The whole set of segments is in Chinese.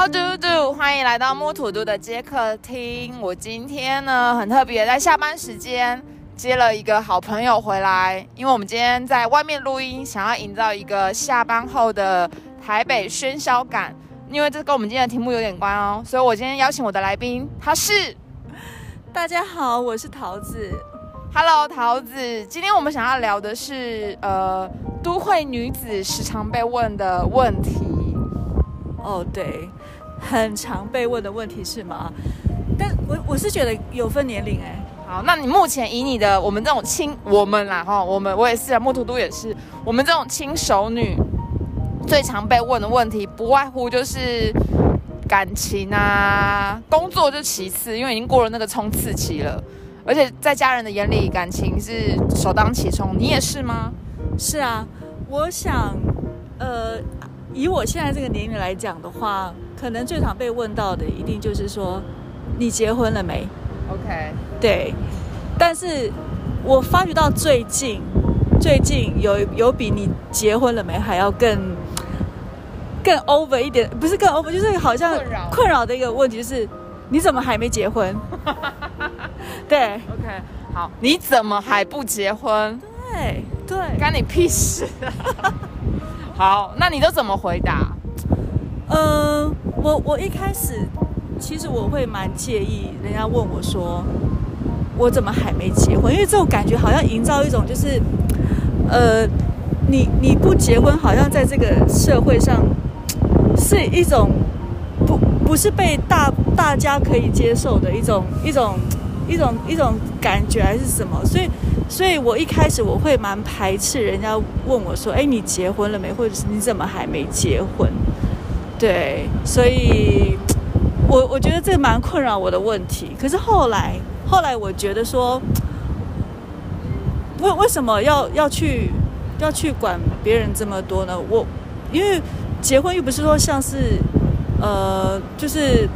How do？欢迎来到木土都的接客厅。我今天呢很特别，在下班时间接了一个好朋友回来，因为我们今天在外面录音，想要营造一个下班后的台北喧嚣感。因为这跟我们今天的题目有点关哦，所以我今天邀请我的来宾，他是大家好，我是桃子。Hello 桃子。今天我们想要聊的是呃，都会女子时常被问的问题。哦，对，很常被问的问题是吗？但我我是觉得有分年龄哎、好，那你目前以你的我们这种亲我们啦哈，我们我也是啊，木图都也是，我们这种亲熟女最常被问的问题，不外乎就是感情啊，工作就其次，因为已经过了那个冲刺期了，而且在家人的眼里，感情是首当其冲，你也是吗？是啊，我想，呃，以我现在这个年龄来讲的话，可能最常被问到的一定就是说，你结婚了没？OK，对，但是我发觉到最近，最近有有比你结婚了没还要更更 over 一点，不是更 over，就是好像困扰困扰的一个问题，就是你怎么还没结婚？对 OK，好，你怎么还不结婚？对对，干你屁事、好，那你都怎么回答？呃，我我一开始其实我会蛮介意人家问我说我怎么还没结婚，因为这种感觉好像营造一种就是呃，你你不结婚，好像在这个社会上是一种不不是被大大家可以接受的一种一种一种一种感觉还是什么，所以。所以我一开始我会蛮排斥人家问我说：“哎，你结婚了没？或者是你怎么还没结婚？”对，所以我我觉得这蛮困扰我的问题。可是后来，后来我觉得说，为为什么要要去要去管别人这么多呢？我因为结婚又不是说像是呃，就是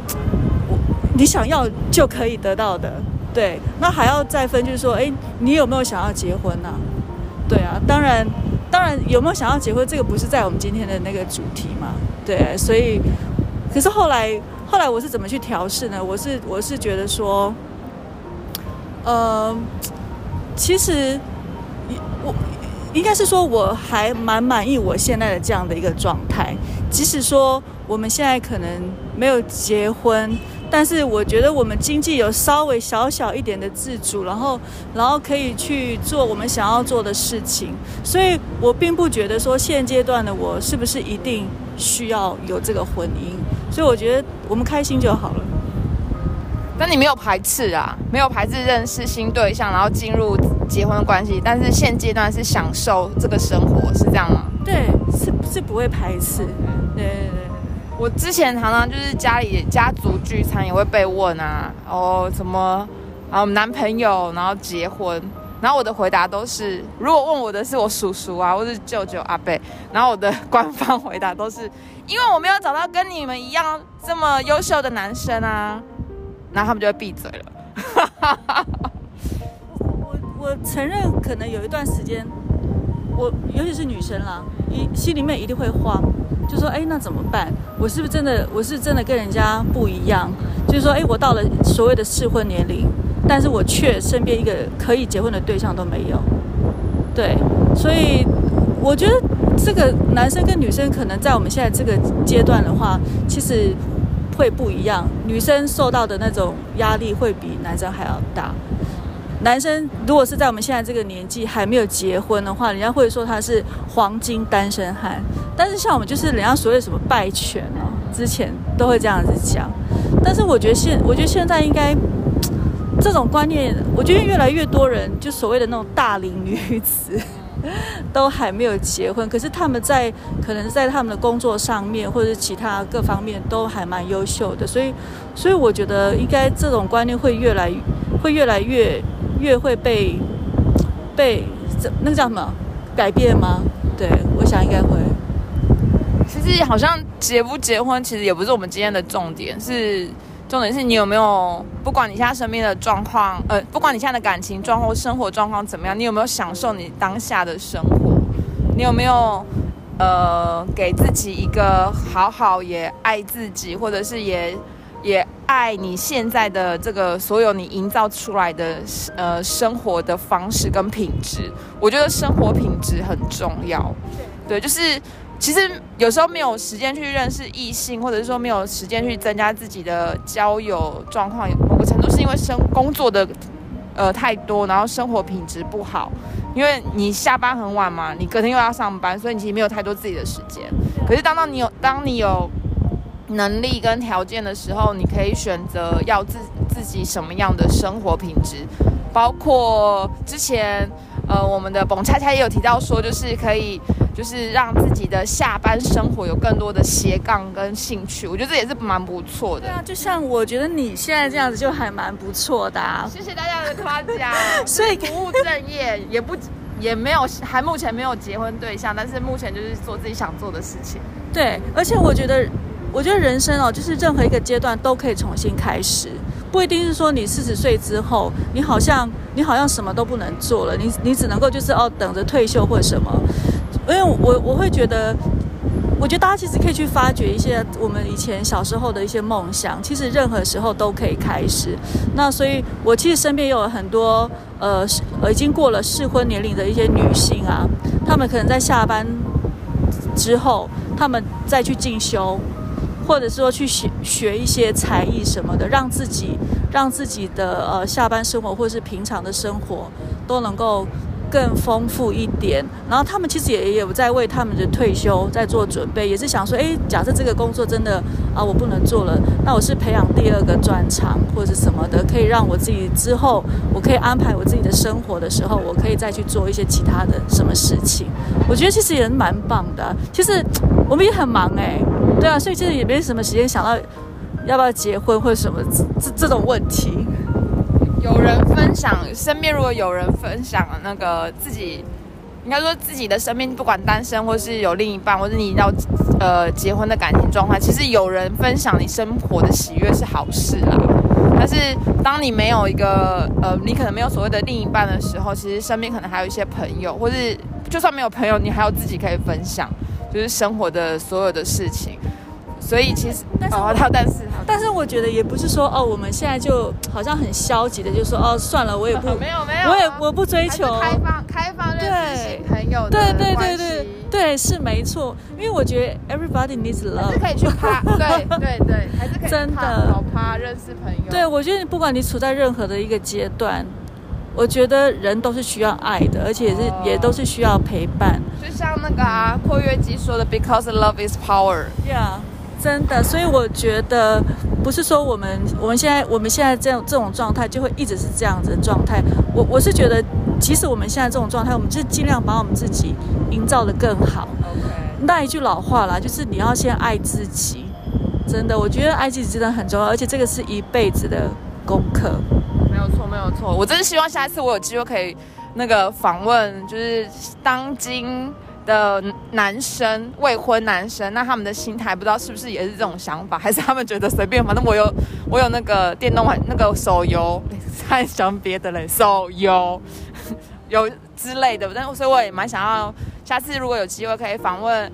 我你想要就可以得到的。对，那还要再分，就是说，哎，你有没有想要结婚呢、对啊，当然，当然有没有想要结婚，这个不是在我们今天的那个主题嘛？对，所以，可是后来，后来我是怎么去调试呢？我是我是觉得说，呃，其实我应该是说我还蛮满意我现在的这样的一个状态，即使说我们现在可能没有结婚。但是我觉得我们经济有稍微小小一点的自主，然后然后可以去做我们想要做的事情，所以我并不觉得说现阶段的我是不是一定需要有这个婚姻，所以我觉得我们开心就好了。但你没有排斥啊，没有排斥认识新对象，然后进入结婚关系，但是现阶段是享受这个生活，是这样吗？对，是是不会排斥。我之前常常就是家里家族聚餐也会被问啊，哦什么，然后男朋友，然后结婚，然后我的回答都是，如果问我的是我叔叔啊，或是舅舅阿伯，然后我的官方回答都是，因为我没有找到跟你们一样这么优秀的男生啊，然后他们就会闭嘴了。我我承认，可能有一段时间，我尤其是女生啦，一心里面一定会慌。就说哎，那怎么办？我是不是真的？我是真的跟人家不一样？就是说，哎，我到了所谓的适婚年龄，但是我却身边一个可以结婚的对象都没有。对，所以我觉得这个男生跟女生可能在我们现在这个阶段的话，其实会不一样。女生受到的那种压力会比男生还要大。男生如果是在我们现在这个年纪还没有结婚的话，人家会说他是黄金单身汉。但是像我们就是人家所谓什么败犬哦，之前都会这样子讲。但是我觉得现，我觉得现在应该这种观念，我觉得越来越多人就所谓的那种大龄女子都还没有结婚，可是他们在可能在他们的工作上面或者是其他各方面都还蛮优秀的，所以所以我觉得应该这种观念会越来会越来越越会被被那个叫什么改变吗？对，我想应该会。其实好像结不结婚，其实也不是我们今天的重点，是重点是你有没有，不管你现在身边的状况，呃，不管你现在的感情状况、生活状况怎么样，你有没有享受你当下的生活？你有没有呃给自己一个好好也爱自己，或者是也也爱你现在的这个所有你营造出来的呃生活的方式跟品质。我觉得生活品质很重要，对，就是其实有时候没有时间去认识异性，或者是说没有时间去增加自己的交友状况，某个程度是因为生工作的。呃，太多，然后生活品质不好，因为你下班很晚嘛，你隔天又要上班，所以你其实没有太多自己的时间。可是当到你有当你有能力跟条件的时候，你可以选择要自自己什么样的生活品质，包括之前呃我们的蹦恰恰也有提到说，就是可以。就是让自己的下班生活有更多的斜杠跟兴趣，我觉得这也是蛮不错的。对啊，就像我觉得你现在这样子就还蛮不错的。谢谢大家的夸奖。所以不务正业，也不也没有，还目前没有结婚对象，但是目前就是做自己想做的事情。对，而且我觉得，我觉得人生哦，就是任何一个阶段都可以重新开始，不一定是说你四十岁之后，你好像你好像什么都不能做了，你你只能够就是哦等着退休或者什么。因为我我会觉得，我觉得大家其实可以去发掘一些我们以前小时候的一些梦想，其实任何时候都可以开始。那所以，我其实身边有很多呃已经过了适婚年龄的一些女性啊，她们可能在下班之后，她们再去进修，或者说去学学一些才艺什么的，让自己让自己的呃下班生活或者是平常的生活都能够。更丰富一点，然后他们其实也有在为他们的退休在做准备，也是想说，哎，假设这个工作真的啊我不能做了，那我是培养第二个专长或者什么的，可以让我自己之后我可以安排我自己的生活的时候，我可以再去做一些其他的什么事情。我觉得其实也蛮棒的。其实我们也很忙哎，对啊，所以其实也没什么时间想到要不要结婚或者什么这这种问题。有人分享，身边如果有人分享那个自己，应该说自己的生命，不管单身或是有另一半，或者你要呃结婚的感情状态，其实有人分享你生活的喜悦是好事啦。但是当你没有一个呃，你可能没有所谓的另一半的时候，其实身边可能还有一些朋友，或是就算没有朋友，你还有自己可以分享，就是生活的所有的事情。所以其实，哦，他但是，但是我觉得也不是说哦，我们现在就好像很消极的，就说哦，算了，我也不，没有没有，我也我不追求。开放开放认识新朋友的对对对对对，是没错，因为我觉得 everybody needs love，是可以去趴，对对对，还是可以真的。好趴认识朋友。对，我觉得不管你处在任何的一个阶段，我觉得人都是需要爱的，而且是也都是需要陪伴。就像那个啊，括约肌说的，because love is power，yeah。真的，所以我觉得不是说我们我们现在我们现在这样这种状态就会一直是这样子的状态。我我是觉得，即使我们现在这种状态，我们就尽量把我们自己营造的更好。那一句老话啦，就是你要先爱自己。真的，我觉得爱自己真的很重要，而且这个是一辈子的功课。没有错，没有错。我真是希望下一次我有机会可以那个访问，就是当今。的男生未婚男生，那他们的心态不知道是不是也是这种想法，还是他们觉得随便，反正我有我有那个电动玩那个手游，在想别的嘞，手游 有之类的，但所以我也蛮想要，下次如果有机会可以访问，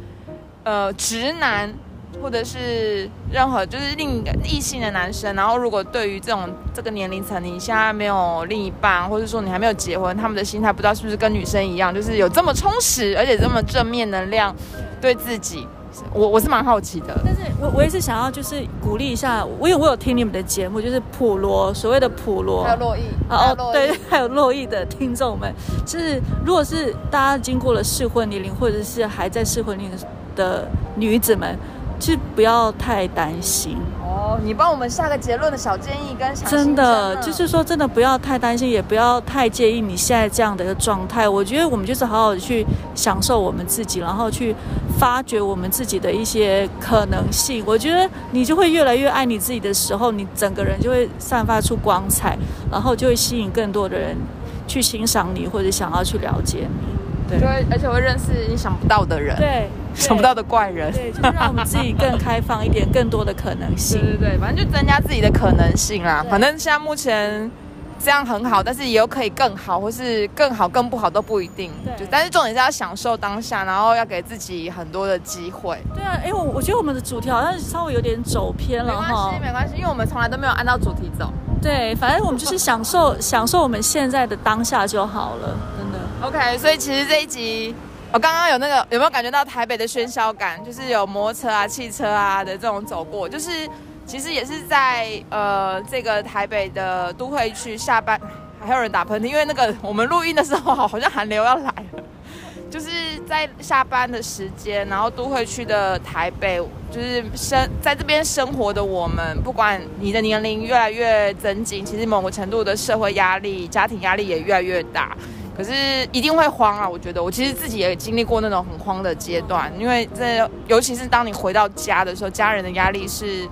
呃，直男。或者是任何就是另一异性的男生，然后如果对于这种这个年龄层，你现在没有另一半，或者说你还没有结婚，他们的心态不知道是不是跟女生一样，就是有这么充实，而且这么正面能量，对自己，我我是蛮好奇的。但是我我也是想要就是鼓励一下，我有我有听你们的节目，就是普罗所谓的普罗，还有洛伊，哦对，还有洛伊 的听众们，就是如果是大家经过了适婚年龄，或者是还在适婚年龄的女子们。其实不要太担心哦，你帮我们下个结论的小建议跟真的就是说，真的不要太担心，也不要太介意你现在这样的一个状态。我觉得我们就是好好的去享受我们自己，然后去发掘我们自己的一些可能性。我觉得你就会越来越爱你自己的时候，你整个人就会散发出光彩，然后就会吸引更多的人去欣赏你或者想要去了解你。对，而且会认识你想不到的人。对。想不到的怪人，对，就是让我们自己更开放一点，更多的可能性。对对对，反正就增加自己的可能性啦。反正现在目前这样很好，但是也有可以更好，或是更好更不好都不一定。对就但是重点是要享受当下，然后要给自己很多的机会。对啊，哎，我我觉得我们的主题好像稍微有点走偏了哈没关系，。没关系，因为我们从来都没有按照主题走。对，反正我们就是享受享受我们现在的当下就好了，真的。OK，所以其实这一集，我刚刚有那个有没有感觉到台北的喧嚣感？就是有摩托车啊、汽车啊的这种走过，就是其实也是在呃这个台北的都会区下班，还有人打喷嚏，因为那个我们录音的时候好像寒流要来了。就是在下班的时间，然后都会区的台北，就是生在这边生活的我们，不管你的年龄越来越增进，其实某个程度的社会压力、家庭压力也越来越大。可是一定会慌啊！我觉得我其实自己也经历过那种很慌的阶段，因为这尤其是当你回到家的时候，家人的压力是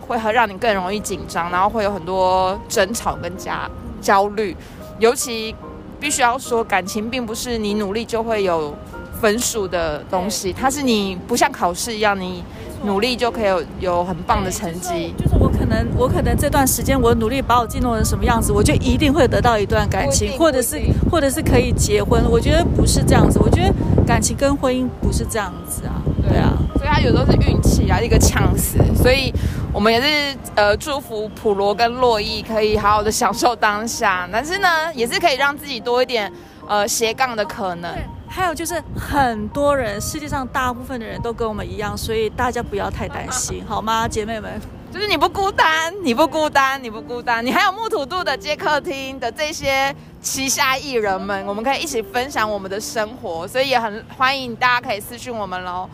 会很让你更容易紧张，然后会有很多争吵跟加焦虑，尤其必须要说，感情并不是你努力就会有分数的东西，它是你不像考试一样，你努力就可以有有很棒的成绩。可能我可能这段时间我努力把我进入成什么样子，我就一定会得到一段感情，或者是或者是可以结婚。我觉得不是这样子，我觉得感情跟婚姻不是这样子啊，对啊。所以他有时候是运气啊，一个呛死。所以我们也是呃祝福普罗跟洛伊可以好好的享受当下，但是呢，也是可以让自己多一点呃斜杠的可能。还有就是很多人，世界上大部分的人都跟我们一样，所以大家不要太担心，好吗，姐妹们？就是你不孤单，你不孤单，你不孤单，你还有木土度的接客厅的这些旗下艺人们，我们可以一起分享我们的生活，所以也很欢迎大家可以私讯我们喽。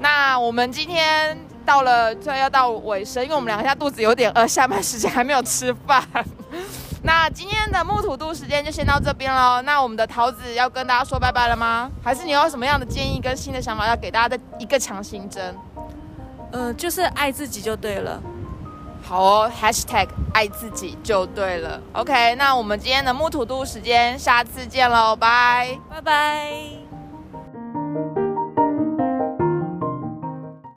那我们今天到了最后要到尾声，因为我们两个现在肚子有点饿，下班时间还没有吃饭。那今天的木土度时间就先到这边喽。那我们的桃子要跟大家说拜拜了吗？还是你有什么样的建议跟新的想法要给大家的一个强心针？呃，就是爱自己就对了。好哦，#hashtag 爱自己就对了。OK，那我们今天的木土度时间，下次见喽，拜。拜拜。